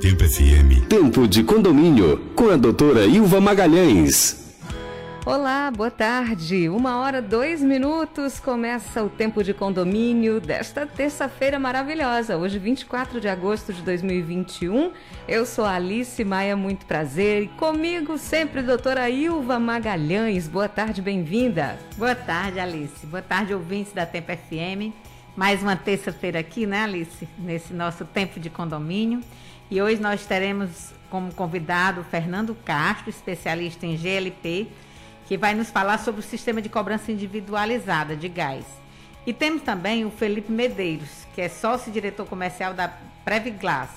Tempo FM. Tempo de condomínio com a doutora Ilva Magalhães. Olá, boa tarde. Uma hora, dois minutos. Começa o tempo de condomínio desta terça-feira maravilhosa, hoje, 24 de agosto de 2021. Eu sou Alice Maia, muito prazer. E comigo sempre, doutora Ilva Magalhães. Boa tarde, bem-vinda. Boa tarde, Alice. Boa tarde, ouvintes da Tempo FM. Mais uma terça-feira aqui, né, Alice? Nesse nosso tempo de condomínio. E hoje nós teremos como convidado o Fernando Castro, especialista em GLP que vai nos falar sobre o sistema de cobrança individualizada de gás. E temos também o Felipe Medeiros, que é sócio-diretor comercial da Previglass,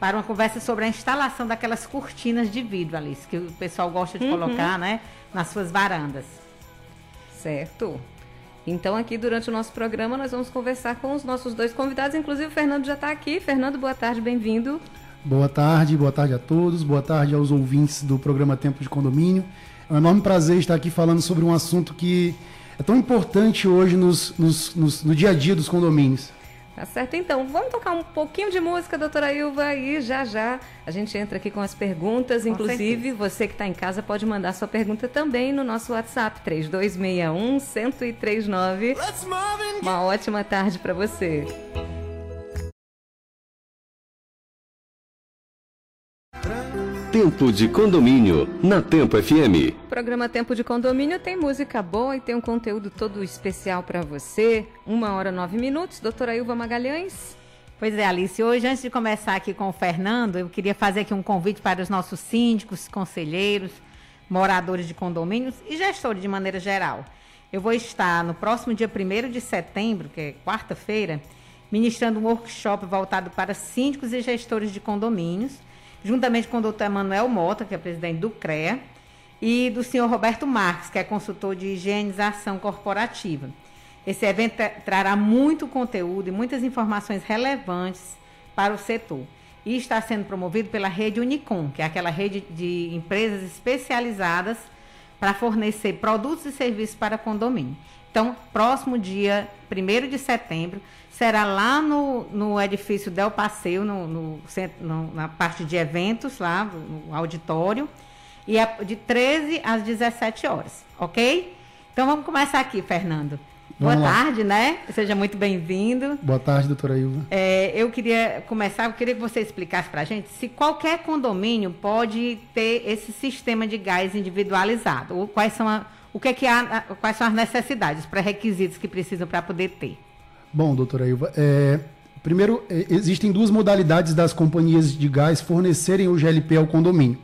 para uma conversa sobre a instalação daquelas cortinas de vidro, Alice, que o pessoal gosta de uhum. colocar né, nas suas varandas. Certo. Então, aqui durante o nosso programa, nós vamos conversar com os nossos dois convidados. Inclusive, o Fernando já está aqui. Fernando, boa tarde, bem-vindo. Boa tarde, boa tarde a todos, boa tarde aos ouvintes do programa Tempo de Condomínio. É um enorme prazer estar aqui falando sobre um assunto que é tão importante hoje nos, nos, nos, no dia a dia dos condomínios. Tá certo, então. Vamos tocar um pouquinho de música, doutora Ilva, e já já a gente entra aqui com as perguntas. Com Inclusive, certeza. você que está em casa pode mandar sua pergunta também no nosso WhatsApp, 3261-1039. Uma ótima tarde para você. Tempo de Condomínio, na Tempo FM. O programa Tempo de Condomínio tem música boa e tem um conteúdo todo especial para você. Uma hora nove minutos. Doutora Ilva Magalhães. Pois é, Alice. Hoje, antes de começar aqui com o Fernando, eu queria fazer aqui um convite para os nossos síndicos, conselheiros, moradores de condomínios e gestores de maneira geral. Eu vou estar no próximo dia 1 de setembro, que é quarta-feira, ministrando um workshop voltado para síndicos e gestores de condomínios juntamente com o doutor Emanuel Mota, que é presidente do CREA, e do senhor Roberto Marques, que é consultor de higienização corporativa. Esse evento trará muito conteúdo e muitas informações relevantes para o setor. E está sendo promovido pela rede Unicom, que é aquela rede de empresas especializadas para fornecer produtos e serviços para condomínio. Então, próximo dia 1 de setembro, será lá no, no edifício Del Passeio, no, no, no, na parte de eventos, lá no auditório, e é de 13 às 17 horas, ok? Então vamos começar aqui, Fernando. Vamos Boa lá. tarde, né? Seja muito bem-vindo. Boa tarde, doutora Ilva. É, eu queria começar, eu queria que você explicasse para a gente se qualquer condomínio pode ter esse sistema de gás individualizado, ou quais são, a, o que é que há, quais são as necessidades, pré-requisitos que precisam para poder ter. Bom, doutora Ilva, é, primeiro, é, existem duas modalidades das companhias de gás fornecerem o GLP ao condomínio.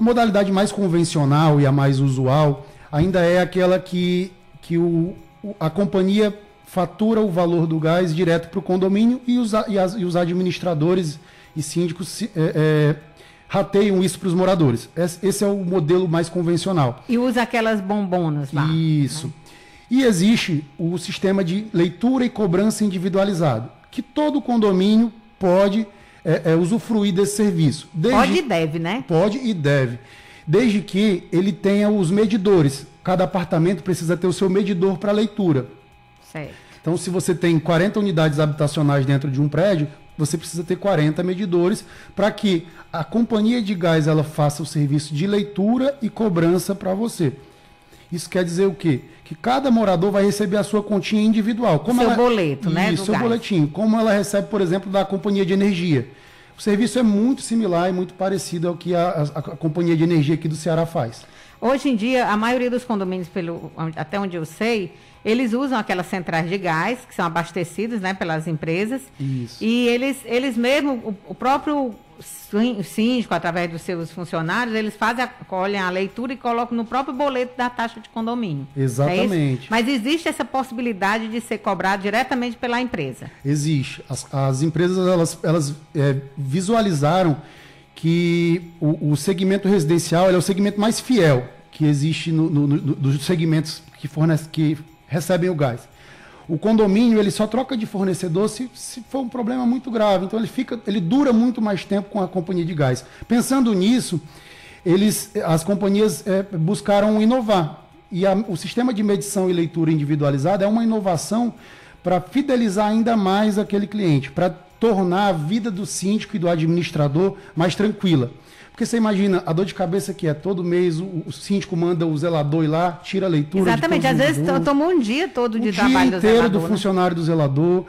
A modalidade mais convencional e a mais usual ainda é aquela que, que o, a companhia fatura o valor do gás direto para o condomínio e os, e, as, e os administradores e síndicos é, é, rateiam isso para os moradores. Esse é o modelo mais convencional. E usa aquelas bombonas lá. Isso. Né? E existe o sistema de leitura e cobrança individualizado, que todo condomínio pode é, é, usufruir desse serviço. Desde, pode e deve, né? Pode e deve. Desde que ele tenha os medidores. Cada apartamento precisa ter o seu medidor para leitura. Certo. Então, se você tem 40 unidades habitacionais dentro de um prédio, você precisa ter 40 medidores para que a companhia de gás ela faça o serviço de leitura e cobrança para você. Isso quer dizer o quê? Que cada morador vai receber a sua continha individual. Como seu ela... boleto, né? Isso, seu gás. boletim. Como ela recebe, por exemplo, da companhia de energia. O serviço é muito similar e muito parecido ao que a, a, a companhia de energia aqui do Ceará faz. Hoje em dia, a maioria dos condomínios, pelo, até onde eu sei, eles usam aquelas centrais de gás, que são abastecidas né, pelas empresas. Isso. E eles, eles mesmo, o, o próprio síndico, através dos seus funcionários, eles fazem a, colhem a leitura e colocam no próprio boleto da taxa de condomínio. É Exatamente. É Mas existe essa possibilidade de ser cobrado diretamente pela empresa? Existe. As, as empresas elas, elas é, visualizaram que o, o, segmento residencial é o segmento mais fiel que existe no, no, no, dos segmentos que, fornece, que recebem o gás. O condomínio ele só troca de fornecedor se, se for um problema muito grave. Então ele fica, ele dura muito mais tempo com a companhia de gás. Pensando nisso, eles, as companhias é, buscaram inovar. E a, o sistema de medição e leitura individualizada é uma inovação para fidelizar ainda mais aquele cliente, para tornar a vida do síndico e do administrador mais tranquila. Porque você imagina a dor de cabeça que é todo mês, o, o síndico manda o zelador ir lá, tira a leitura. Exatamente, às vezes toma um dia todo de o trabalho dia inteiro do, zelador, do né? funcionário do zelador.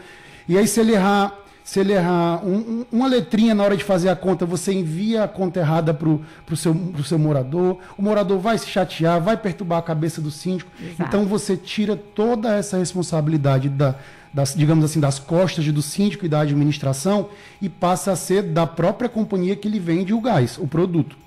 E aí, se ele errar, se ele errar um, um, uma letrinha na hora de fazer a conta, você envia a conta errada para o seu, pro seu morador. O morador vai se chatear, vai perturbar a cabeça do síndico. Exato. Então você tira toda essa responsabilidade da, das, digamos assim, das costas do síndico e da administração e passa a ser da própria companhia que lhe vende o gás, o produto.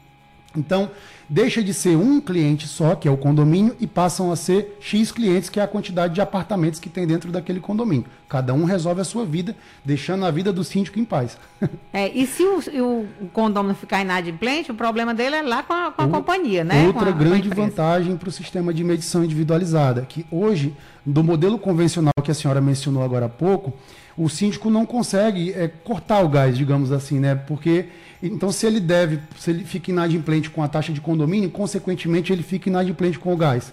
Então, deixa de ser um cliente só, que é o condomínio, e passam a ser X clientes, que é a quantidade de apartamentos que tem dentro daquele condomínio. Cada um resolve a sua vida, deixando a vida do síndico em paz. É, e se o, o, condomínio ficar inadimplente, o problema dele é lá com a, com a o, companhia, né? Outra a, grande vantagem para o sistema de medição individualizada, que hoje, do modelo convencional que a senhora mencionou agora há pouco, o síndico não consegue é, cortar o gás, digamos assim, né? Porque então, se ele deve, se ele fica inadimplente com a taxa de condomínio, consequentemente ele fica inadimplente com o gás.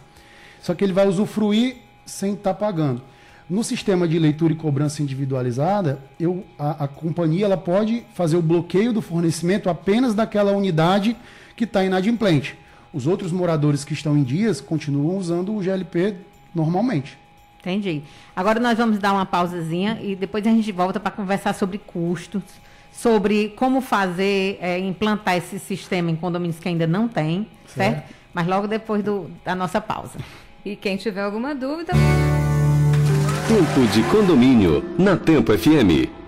Só que ele vai usufruir sem estar tá pagando. No sistema de leitura e cobrança individualizada, eu, a, a companhia ela pode fazer o bloqueio do fornecimento apenas daquela unidade que está inadimplente. Os outros moradores que estão em dias continuam usando o GLP normalmente. Entendi. Agora nós vamos dar uma pausazinha e depois a gente volta para conversar sobre custos, sobre como fazer, é, implantar esse sistema em condomínios que ainda não tem, certo? certo? Mas logo depois do, da nossa pausa. E quem tiver alguma dúvida. Tempo de condomínio, na Tempo FM.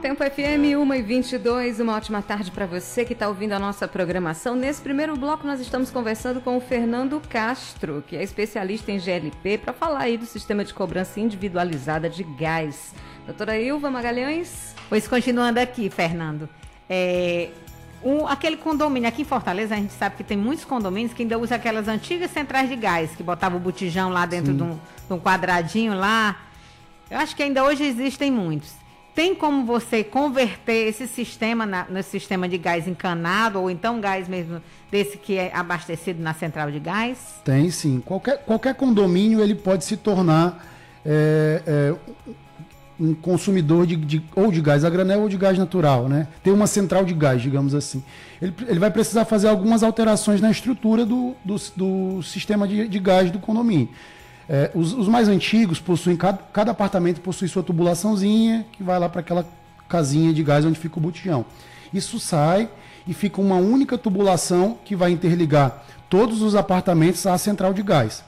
Tempo FM 1 e 22, uma ótima tarde para você que está ouvindo a nossa programação. Nesse primeiro bloco, nós estamos conversando com o Fernando Castro, que é especialista em GLP, para falar aí do sistema de cobrança individualizada de gás. Doutora Ilva Magalhães. Pois continuando aqui, Fernando. É, um, aquele condomínio aqui em Fortaleza, a gente sabe que tem muitos condomínios que ainda usam aquelas antigas centrais de gás, que botavam o botijão lá dentro de um, de um quadradinho lá. Eu acho que ainda hoje existem muitos. Tem como você converter esse sistema na, no sistema de gás encanado ou então gás mesmo desse que é abastecido na central de gás? Tem sim. Qualquer, qualquer condomínio ele pode se tornar é, é, um consumidor de, de, ou de gás a granel ou de gás natural, né? Tem uma central de gás, digamos assim. Ele, ele vai precisar fazer algumas alterações na estrutura do, do, do sistema de, de gás do condomínio. É, os, os, mais antigos possuem, cada, cada apartamento possui sua tubulaçãozinha que vai lá para aquela casinha de gás onde fica o botijão. Isso sai e fica uma única tubulação que vai interligar todos os apartamentos à central de gás.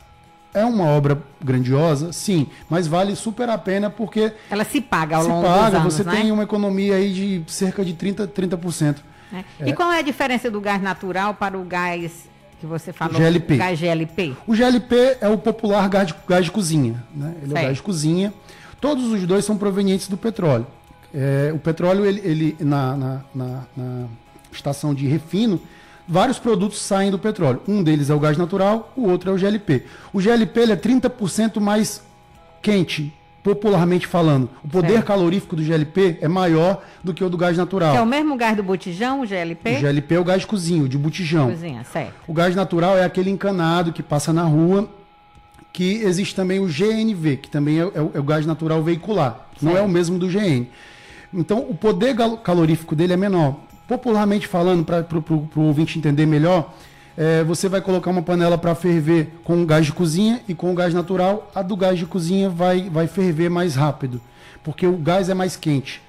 É uma obra grandiosa, sim, mas vale super a pena porque. Ela se paga ao se longo paga, dos anos, você né? tem uma economia aí de cerca de 30%. 30%. É. É. E qual é a diferença do gás natural para o gás que você falou, GLP. gás GLP? O GLP é o popular gás de, gás de cozinha. Né? Ele certo. é o gás de cozinha. Todos os dois são provenientes do petróleo. É, o petróleo, ele, ele na, na, na, na, estação de refino, vários produtos saem do petróleo. Um deles é o gás natural, o outro é o GLP. O GLP ele é 30% mais quente popularmente falando, o poder certo. calorífico do GLP é maior do que o do gás natural. Que é o mesmo gás do botijão, o GLP? O GLP é o gás de cozinho, de botijão. Cozinha, certo. O gás natural é aquele encanado que passa na rua, que existe também o GNV, que também é, é, o, é o, gás natural veicular. Certo. Não é o mesmo do GN. Então, o poder calorífico dele é menor. Popularmente falando, para o ouvinte entender melhor, é, você vai colocar uma panela para ferver com gás de cozinha e com o gás natural, a do gás de cozinha vai, vai ferver mais rápido, porque o gás é mais quente.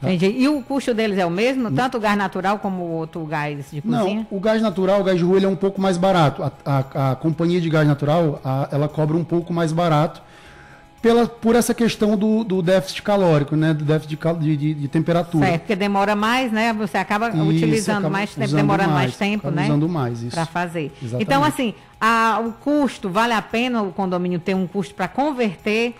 Tá? Entendi. E o custo deles é o mesmo, tanto o gás natural como o outro gás de cozinha? Não, o gás natural, o gás de rua, ele é um pouco mais barato. A, a, a companhia de gás natural, a, ela cobra um pouco mais barato pela, por essa questão do, do déficit calórico, né? Do déficit de, de, de temperatura. Certo, porque demora mais, né? Você acaba isso, utilizando acaba mais tempo, demorando mais, mais tempo, né? Usando mais, isso. Para fazer. Exatamente. Então, assim, a, o custo, vale a pena o condomínio ter um custo para converter,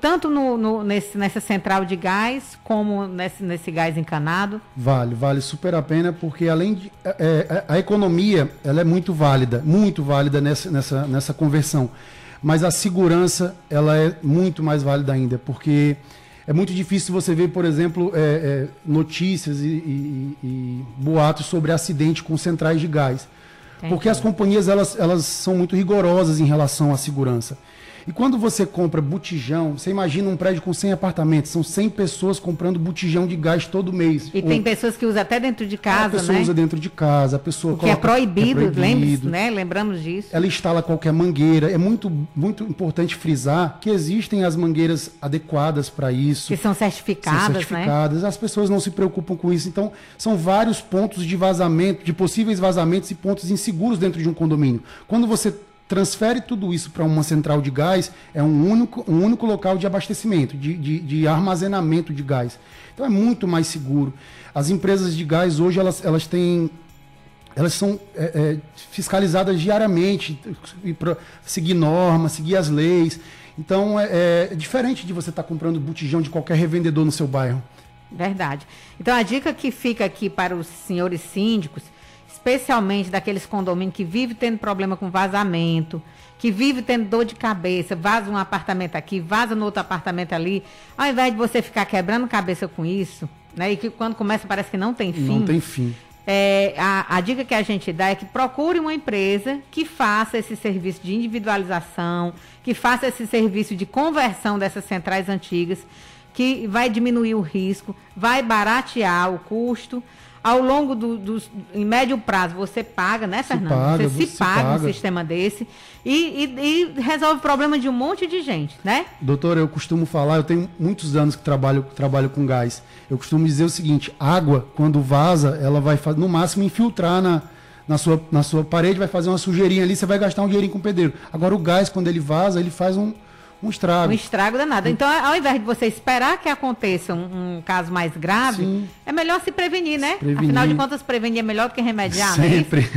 tanto no, no, nesse, nessa central de gás, como nesse, nesse gás encanado? Vale, vale super a pena, porque além de. É, é a economia, ela é muito válida, muito válida nessa, nessa, nessa conversão mas a segurança ela é muito mais válida ainda, porque é muito difícil você ver, por exemplo, é, é, notícias e, e, e, boatos sobre acidente com centrais de gás. Entendi. Porque as companhias elas, elas são muito rigorosas em relação à segurança. E quando você compra botijão, você imagina um prédio com 100 apartamentos, são 100 pessoas comprando botijão de gás todo mês. E tem pessoas que usam até dentro de casa, a pessoa né? usa dentro de casa, a pessoa O que é coloca- proibido, é proibido. né? Lembramos disso. Ela instala qualquer mangueira. É muito, muito importante frisar que existem as mangueiras adequadas para isso. Que são são certificadas, né? certificadas. As pessoas não se preocupam com isso. Então, são vários pontos de vazamento, de possíveis vazamentos e pontos inseguros dentro de um condomínio. Quando você transfere tudo isso para uma central de gás, é um único, um único local de abastecimento, de, de, de armazenamento de gás. Então, é muito mais seguro. As empresas de gás hoje, elas, elas têm elas são é, é, fiscalizadas diariamente, pra seguir normas, seguir as leis. Então é, é diferente de você estar comprando botijão de qualquer revendedor no seu bairro. Verdade. Então a dica que fica aqui para os senhores síndicos, especialmente daqueles condomínios que vivem tendo problema com vazamento, que vivem tendo dor de cabeça, vaza um apartamento aqui, vaza no outro apartamento ali, ao invés de você ficar quebrando cabeça com isso, né? E que quando começa parece que não tem fim. Não tem fim. É, a, a dica que a gente dá é que procure uma empresa que faça esse serviço de individualização, que faça esse serviço de conversão dessas centrais antigas, que vai diminuir o risco, vai baratear o custo. Ao longo do, dos, em médio prazo, você paga, né, Fernando? paga, você se você paga, um paga. sistema desse e, e- e resolve o problema de um monte de gente, né? Doutor, eu costumo falar, eu tenho muitos anos que trabalho, trabalho com gás. Eu costumo dizer o seguinte: água, quando vaza, ela vai no máximo infiltrar na, na, sua, na sua parede, vai fazer uma sujeirinha ali, você vai gastar um dinheirinho com o pedreiro. Agora, o gás, quando ele vaza, ele faz um, um estrago. Um estrago danado. Então, ao invés de você esperar que aconteça um, um caso mais grave, Sim. é melhor se prevenir, né? prevenir. Afinal de contas, prevenir é melhor do que remediar, é? Sempre.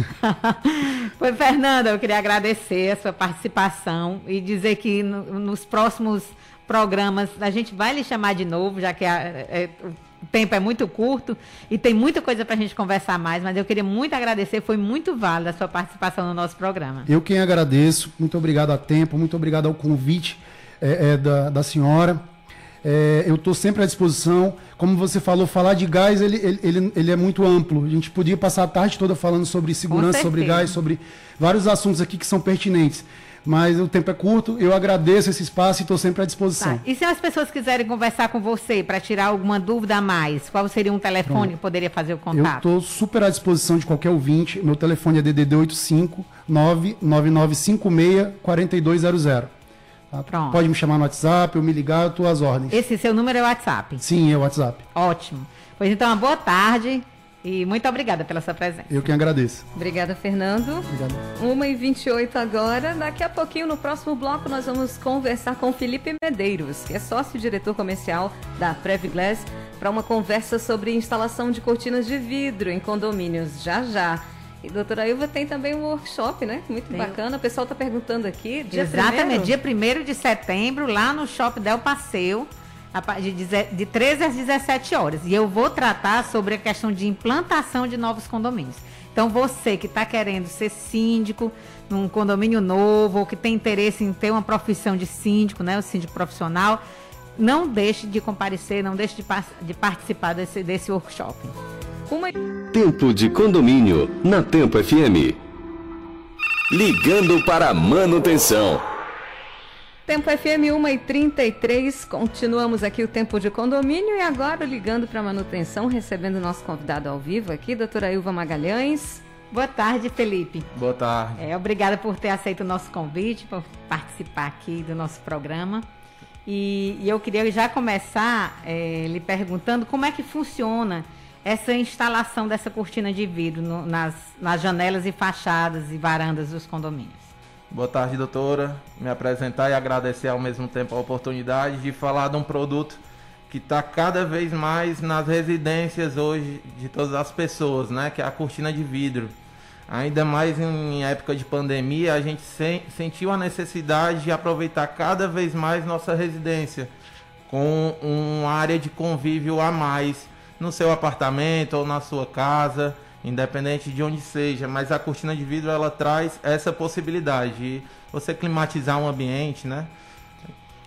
Foi, Fernanda, eu queria agradecer a sua participação e dizer que no- nos próximos programas a gente vai lhe chamar de novo, já que a- é- o tempo é muito curto e tem muita coisa para a gente conversar mais, mas eu queria muito agradecer, foi muito válida a sua participação no nosso programa. Eu quem agradeço, muito obrigado a tempo, muito obrigado ao convite é, é, da, da senhora. É, eu estou sempre à disposição. Como você falou, falar de gás ele, ele, ele, ele é muito amplo. A gente podia passar a tarde toda falando sobre segurança, sobre gás, sobre vários assuntos aqui que são pertinentes. Mas o tempo é curto, eu agradeço esse espaço e estou sempre à disposição. Tá. E se as pessoas quiserem conversar com você para tirar alguma dúvida a mais, qual seria um telefone que poderia fazer o Eu contato? estou super à disposição de qualquer ouvinte. Meu telefone é DDD 85 99956 4200. Tá? Pronto. Pode me chamar no WhatsApp, eu me ligar, eu estou às ordens. Esse seu número é o WhatsApp. Sim, é o WhatsApp. Ótimo. Pois então, uma boa tarde e muito obrigada pela sua presença. Eu que agradeço. Obrigada, Fernando. Obrigado. 1h28 agora. Daqui a pouquinho, no próximo bloco, nós vamos conversar com Felipe Medeiros, que é sócio-diretor comercial da Previglass, para uma conversa sobre instalação de cortinas de vidro em condomínios. Já, já. E doutora Ilva tem também um workshop, né? Muito Tem. bacana. O pessoal está perguntando aqui. Dia Exatamente, primeiro? dia 1 de setembro, lá no Shopping Del Passeio, de, deze- de 13 às 17 horas. E eu vou tratar sobre a questão de implantação de novos condomínios. Então, você que está querendo ser síndico num condomínio novo, ou que tem interesse em ter uma profissão de síndico, né, o síndico profissional, não deixe de comparecer, não deixe de, de participar desse, desse workshop. Uma... Tempo de condomínio na Tempo FM. Ligando para a manutenção. Tempo FM 1 e 33 continuamos aqui o tempo de condomínio e agora ligando para manutenção, recebendo o nosso convidado ao vivo aqui, doutora Ilva Magalhães. Boa tarde, Felipe. Boa tarde. É, obrigada por ter aceito o nosso convite, por participar aqui do nosso programa. E, e eu queria já começar é, lhe perguntando como é que funciona essa instalação dessa cortina de vidro no- nas, nas janelas e fachadas e varandas dos condomínios. Boa tarde, doutora. Me apresentar e agradecer ao mesmo tempo a oportunidade de falar de um produto que está cada vez mais nas residências hoje de todas as pessoas, né? Que é a cortina de vidro. Ainda mais em época de pandemia, a gente sen- sentiu a necessidade de aproveitar cada vez mais nossa residência com uma área de convívio a mais no seu apartamento ou na sua casa, independente de onde seja. Mas a cortina de vidro ela traz essa possibilidade de você climatizar um ambiente, né?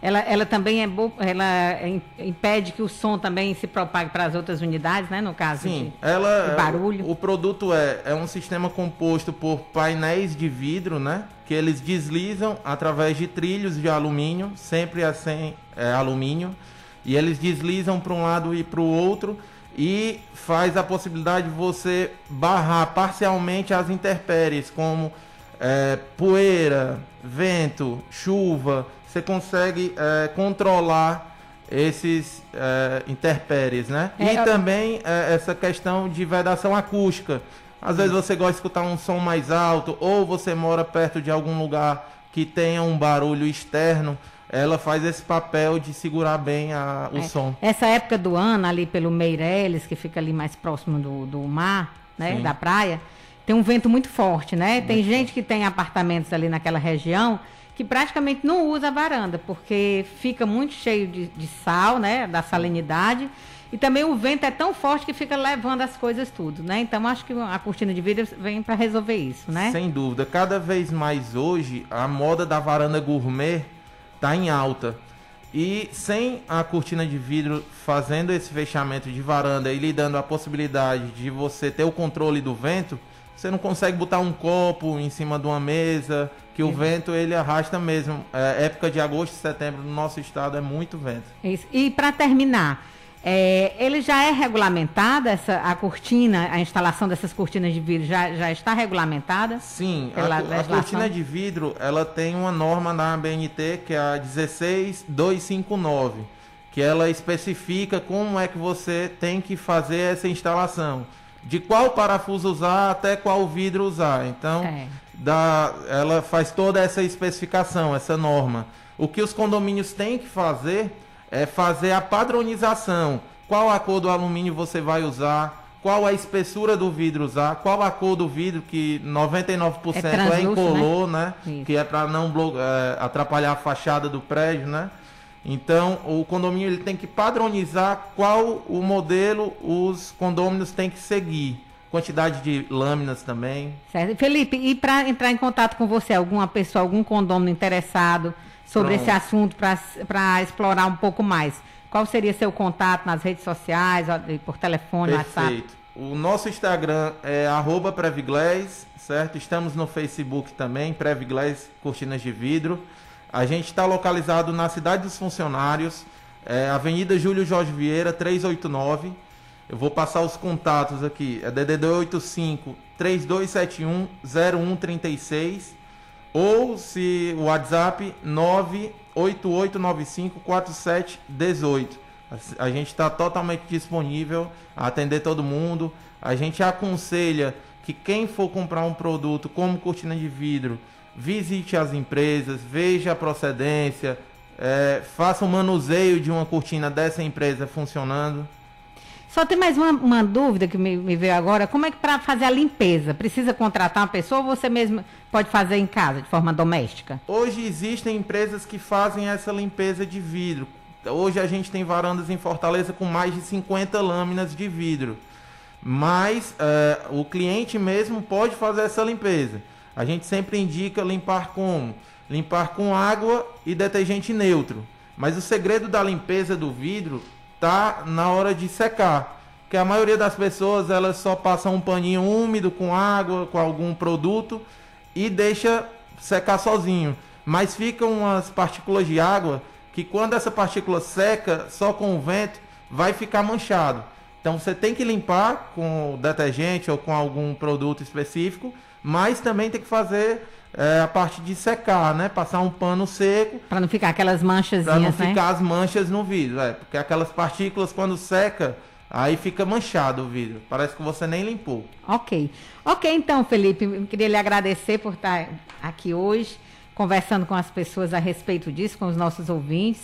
ela, ela também é boa, ela impede que o som também se propague para as outras unidades, né? No caso Sim, de, ela, de barulho. O produto é, é um sistema composto por painéis de vidro, né? Que eles deslizam através de trilhos de alumínio, sempre assim é, alumínio, e eles deslizam para um lado e para o outro e faz a possibilidade de você barrar parcialmente as intempéries, como é, poeira, vento, chuva você consegue é, controlar esses é, interpéries, né? É, e também é, essa questão de vedação acústica. Às vezes você gosta de escutar um som mais alto, ou você mora perto de algum lugar que tenha um barulho externo, ela faz esse papel de segurar bem a, o é. som. Essa época do ano, ali pelo Meireles, que fica ali mais próximo do, do mar, né, Sim. da praia, tem um vento muito forte, né? Muito tem gente que tem apartamentos ali naquela região que praticamente não usa a varanda, porque fica muito cheio de, de sal, né, da salinidade, e também o vento é tão forte que fica levando as coisas tudo, né? Então acho que a cortina de vidro vem para resolver isso, né? Sem dúvida. Cada vez mais hoje a moda da varanda gourmet está em alta. E sem a cortina de vidro fazendo esse fechamento de varanda e lhe dando a possibilidade de você ter o controle do vento, você não consegue botar um copo em cima de uma mesa, que o vento ele arrasta mesmo. É, época de agosto e setembro no nosso estado é muito vento. Isso. E para terminar, é, ele já é regulamentada, essa, a cortina, a instalação dessas cortinas de vidro já, já está regulamentada? Sim, a, a, cortina de vidro ela tem uma norma na ABNT que é a 16259, que ela especifica como é que você tem que fazer essa instalação de qual parafuso usar até qual vidro usar. Então, é. dá, ela faz toda essa especificação, essa norma. O que os condomínios têm que fazer é fazer a padronização. Qual a cor do alumínio você vai usar? Qual a espessura do vidro usar? Qual a cor do vidro que 99% é, é incolor, né? né? Que é para não é, atrapalhar a fachada do prédio, né? Então, o condomínio ele tem que padronizar qual o modelo os condôminos têm que seguir. Quantidade de lâminas também. Certo. Felipe, e para entrar em contato com você, alguma pessoa, algum condômino interessado sobre Pronto. esse assunto para explorar um pouco mais, qual seria seu contato nas redes sociais, por telefone, Perfeito. WhatsApp? O nosso Instagram é arroba Previglés, certo? Estamos no Facebook também, Previglés Cortinas de Vidro. A gente está localizado na cidade dos funcionários, é, Avenida Júlio Jorge Vieira, 389. Eu vou passar os contatos aqui. É DDD 85 3271 0136 ou se o WhatsApp 98895 4718. A gente está totalmente disponível a atender todo mundo. A gente aconselha que quem for comprar um produto como cortina de vidro visite as empresas, veja a procedência, é, faça um manuseio de uma cortina dessa empresa funcionando. Só tem mais uma, uma dúvida que me, me, veio agora. Como é que para fazer a limpeza? Precisa contratar uma pessoa ou você mesmo pode fazer em casa, de forma doméstica? Hoje existem empresas que fazem essa limpeza de vidro. Hoje a gente tem varandas em Fortaleza com mais de 50 lâminas de vidro. Mas é, o cliente mesmo pode fazer essa limpeza. A gente sempre indica limpar com limpar com água e detergente neutro. Mas o segredo da limpeza do vidro tá na hora de secar, que a maioria das pessoas elas só passam um paninho úmido com água, com algum produto e deixa secar sozinho. Mas ficam umas partículas de água que quando essa partícula seca só com o vento vai ficar manchado. Então você tem que limpar com detergente ou com algum produto específico mas também tem que fazer é, a parte de secar, né? Passar um pano seco. Para não ficar aquelas manchas, Para não né? ficar as manchas no vidro, é, porque aquelas partículas quando seca, aí fica manchado o vidro. Parece que você nem limpou. Ok. Ok, então, Felipe, eu queria lhe agradecer por estar aqui hoje, conversando com as pessoas a respeito disso, com os nossos ouvintes.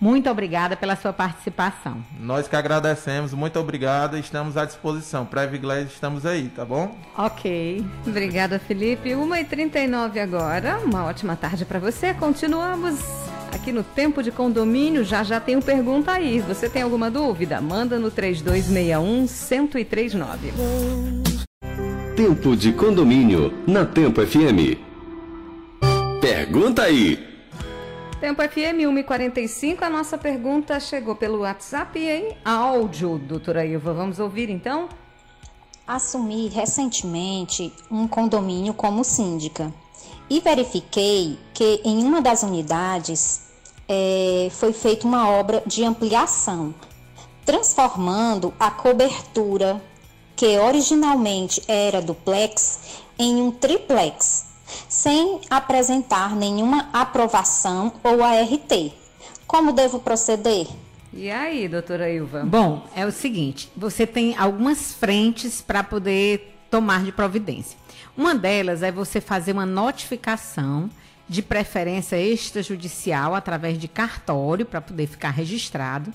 Muito obrigada pela sua participação. Nós que agradecemos, muito obrigada, estamos à disposição. Preve Glass, estamos aí, tá bom? Ok. Obrigada, Felipe. 1h39 agora, uma ótima tarde para você. Continuamos aqui no Tempo de Condomínio, já já tem uma pergunta aí. Você tem alguma dúvida? Manda no 3261-1039. Tempo de Condomínio, na Tempo FM. Pergunta aí. Tempo FM 1h45, a nossa pergunta chegou pelo WhatsApp em áudio, doutora Ilva. Vamos ouvir então? Assumi recentemente um condomínio como síndica e verifiquei que em uma das unidades é, foi feita uma obra de ampliação, transformando a cobertura que originalmente era duplex em um triplex sem apresentar nenhuma aprovação ou ART. Como devo proceder? E aí, doutora Ilva? Bom, é o seguinte: você tem algumas frentes para poder tomar de providência. Uma delas é você fazer uma notificação de preferência extrajudicial através de cartório para poder ficar registrado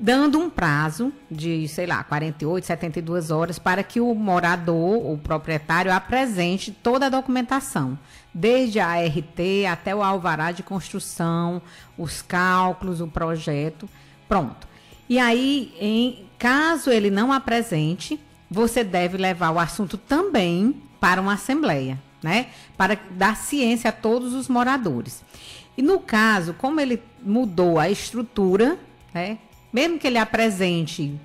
dando um prazo de, sei lá, 48, 72 horas para que o morador, o proprietário, apresente toda a documentação, desde a ART até o alvará de construção, os cálculos, o projeto, pronto. E aí, em caso ele não apresente, você deve levar o assunto também para uma assembleia, né? Para dar ciência a todos os moradores. E no caso, como ele mudou a estrutura, né? Mesmo que ele apresente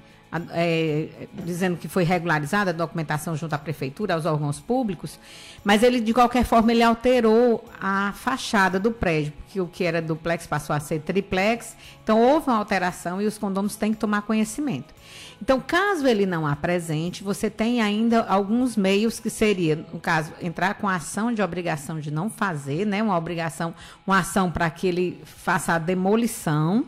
é, dizendo que foi regularizada a documentação junto à prefeitura, aos órgãos públicos, mas ele, de qualquer forma, ele alterou a fachada do prédio, porque o que era duplex passou a ser triplex, então houve uma alteração e os condôminos têm que tomar conhecimento. Então, caso ele não apresente, você tem ainda alguns meios que seria, no caso, entrar com a ação de obrigação de não fazer, né, uma obrigação, uma ação para que ele faça a demolição,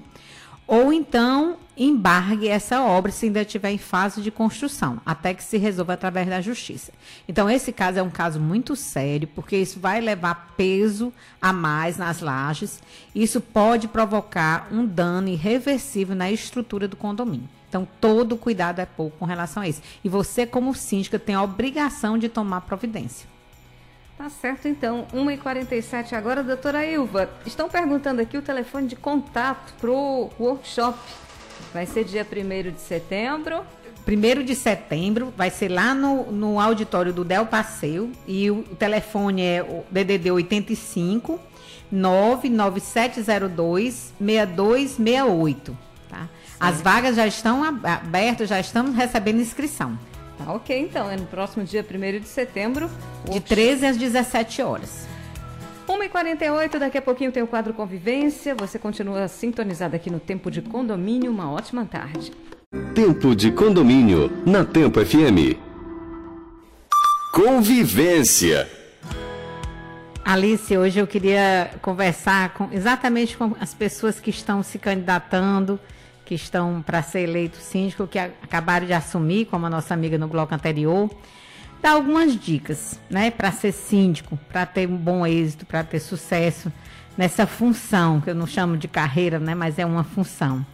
ou então embargue essa obra se ainda estiver em fase de construção, até que se resolva através da justiça. Então, esse caso é um caso muito sério, porque isso vai levar peso a mais nas lajes. Isso pode provocar um dano irreversível na estrutura do condomínio. Então, todo cuidado é pouco com relação a isso. E você, como síndica, tem a obrigação de tomar providência. Tá certo, então. 1h47 agora, doutora Ilva. Estão perguntando aqui o telefone de contato para o workshop. Vai ser dia 1 de setembro. 1 de setembro, vai ser lá no, no auditório do Del Passeio. E o, o telefone é o DDD 85 99702 6268. Tá? As vagas já estão abertas, já estamos recebendo inscrição. Tá ok, então. É no próximo dia 1 de setembro. De 13 às 17 horas. 1h48, daqui a pouquinho tem o quadro Convivência. Você continua sintonizado aqui no Tempo de Condomínio. Uma ótima tarde. Tempo de Condomínio, na Tempo FM. Convivência. Alice, hoje eu queria conversar com, exatamente com as pessoas que estão se candidatando que estão para ser eleito síndico, que acabaram de assumir, como a nossa amiga no bloco anterior, dar algumas dicas, né, para ser síndico, para ter um bom êxito, para ter sucesso nessa função, que eu não chamo de carreira, né, mas é uma função.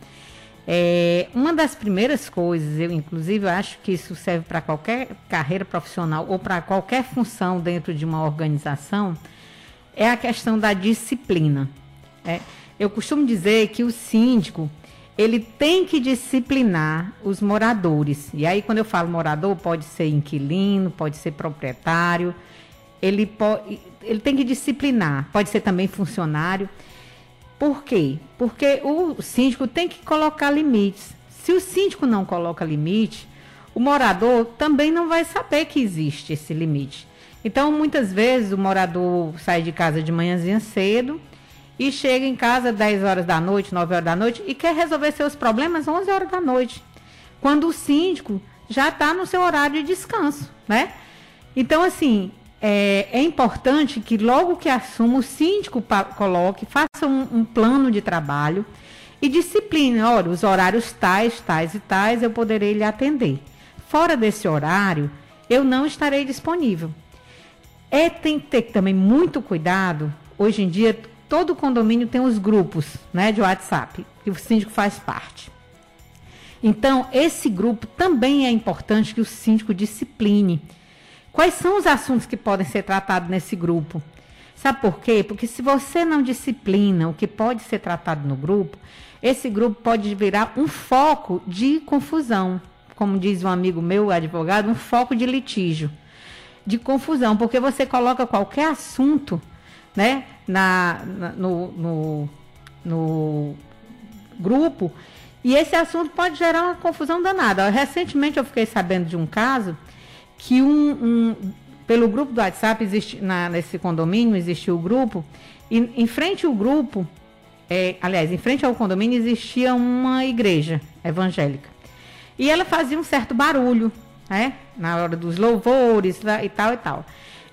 É, uma das primeiras coisas, eu inclusive eu acho que isso serve para qualquer carreira profissional ou para qualquer função dentro de uma organização, é a questão da disciplina. É, eu costumo dizer que o síndico ele tem que disciplinar os moradores. E aí, quando eu falo morador, pode ser inquilino, pode ser proprietário. Ele, pode, ele tem que disciplinar, pode ser também funcionário. Por quê? Porque o síndico tem que colocar limites. Se o síndico não coloca limite, o morador também não vai saber que existe esse limite. Então, muitas vezes, o morador sai de casa de manhãzinha cedo, e chega em casa 10 horas da noite, 9 horas da noite e quer resolver seus problemas 11 horas da noite, quando o síndico já está no seu horário de descanso, né? Então, assim, é, é, importante que logo que assuma, o síndico coloque, faça um, um plano de trabalho e discipline. Olha, os horários tais, tais e tais eu poderei lhe atender. Fora desse horário, eu não estarei disponível. É, tem que ter também muito cuidado. Hoje em dia, todo condomínio tem os grupos né, de WhatsApp, que o síndico faz parte. Então, esse grupo também é importante que o síndico discipline. Quais são os assuntos que podem ser tratados nesse grupo? Sabe por quê? Porque se você não disciplina o que pode ser tratado no grupo, esse grupo pode virar um foco de confusão. Como diz um amigo meu, advogado, um foco de litígio, de confusão, porque você coloca qualquer assunto né, na, na no, no, no grupo, e esse assunto pode gerar uma confusão danada. Recentemente eu fiquei sabendo de um caso que um, um pelo grupo do WhatsApp existe na, nesse condomínio existiu o grupo e em frente ao grupo, é, aliás, em frente ao condomínio existia uma igreja evangélica e ela fazia um certo barulho, né, na hora dos louvores e tal e tal.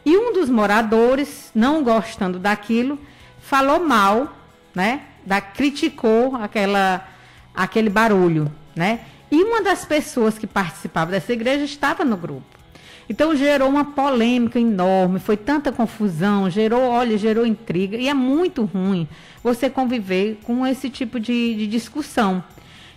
E um dos moradores, não gostando daquilo, falou mal, né, da criticou aquela aquele barulho, né? E uma das pessoas que participava dessa igreja estava no grupo. Então gerou uma polêmica enorme, foi tanta confusão, gerou, olha, gerou intriga, e é muito ruim você conviver com esse tipo de, de discussão.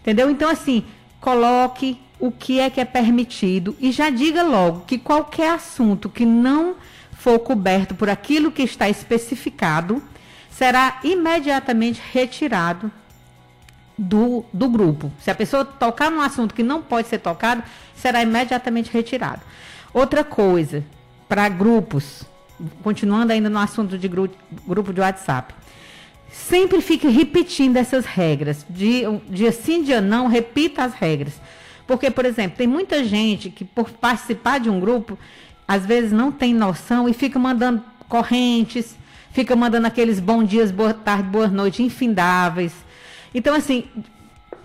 Entendeu? Então, assim, coloque o que é que é permitido e já diga logo que qualquer assunto que não for coberto por aquilo que está especificado será imediatamente retirado do, do grupo. Se a pessoa tocar num assunto que não pode ser tocado, será imediatamente retirado. Outra coisa, para grupos, continuando ainda no assunto de grupo, grupo de WhatsApp, sempre fique repetindo essas regras. Dia, dia sim, dia não, repita as regras. Porque, por exemplo, tem muita gente que, por participar de um grupo, às vezes não tem noção e fica mandando correntes, fica mandando aqueles bom dias, boa tarde, boa noite, infindáveis então, assim,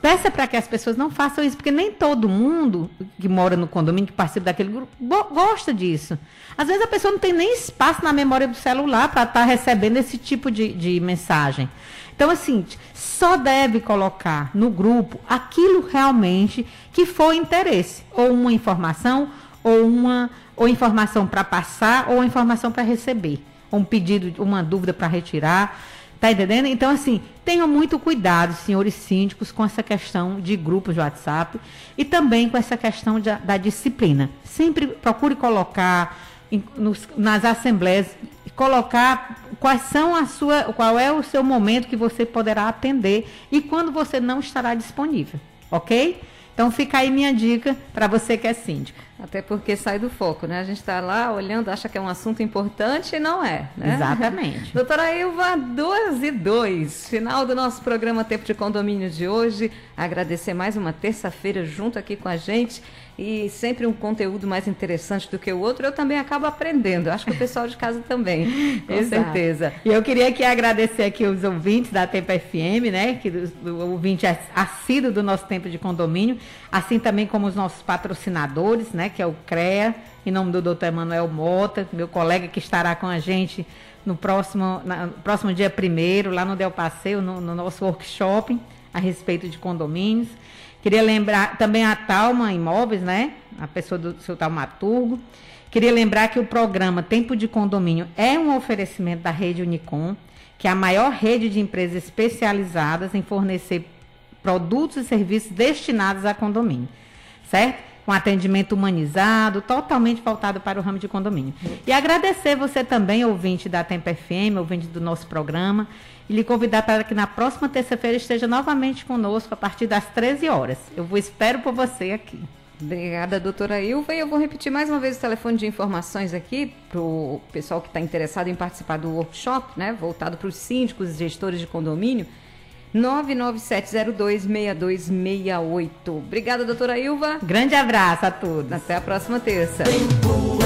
peça para que as pessoas não façam isso, porque nem todo mundo que mora no condomínio, que participa daquele grupo, gosta disso. Às vezes a pessoa não tem nem espaço na memória do celular para estar tá recebendo esse tipo de, de mensagem. Então, assim, só deve colocar no grupo aquilo realmente que for interesse, ou uma informação, ou uma ou informação para passar, ou informação para receber, um pedido, uma dúvida para retirar. Tá entendendo? Então, assim, tenham muito cuidado, senhores síndicos, com essa questão de grupos de WhatsApp e também com essa questão de, da disciplina. Sempre procure colocar em, nos, nas assembleias, colocar quais são a sua, qual é o seu momento que você poderá atender e quando você não estará disponível, ok? Então fica aí minha dica para você que é síndico. Até porque sai do foco, né? A gente está lá olhando, acha que é um assunto importante e não é, né? Exatamente. Doutora Ilva, duas e dois. Final do nosso programa Tempo de Condomínio de hoje. Agradecer mais uma terça-feira junto aqui com a gente e sempre um conteúdo mais interessante do que o outro, eu também acabo aprendendo. Acho que o pessoal de casa também, com Exato. certeza. E eu queria aqui agradecer aqui os ouvintes da Tempo FM, né? Que o ouvinte assíduo do nosso tempo de condomínio, assim também como os nossos patrocinadores, né? Que é o CREA, em nome do doutor Emanuel Mota, meu colega que estará com a gente no próximo, na, próximo dia primeiro, lá no Del Passeio, no, no nosso workshop a respeito de condomínios. Queria lembrar também a Talma Imóveis, né? A pessoa do seu Talmaturgo. Queria lembrar que o programa Tempo de Condomínio é um oferecimento da rede Unicom, que é a maior rede de empresas especializadas em fornecer produtos e serviços destinados a condomínio, certo? Com atendimento humanizado, totalmente voltado para o ramo de condomínio. E agradecer você também, ouvinte da Tempo FM, ouvinte do nosso programa, e lhe convidar para que na próxima terça-feira esteja novamente conosco a partir das 13 horas. Eu vou espero por você aqui. Obrigada, doutora Ilva. E eu vou repetir mais uma vez o telefone de informações aqui para o pessoal que está interessado em participar do workshop, né? Voltado para os síndicos e gestores de condomínio. 997026268. Obrigada, doutora Ilva. Grande abraço a todos. Até a próxima terça. Tempo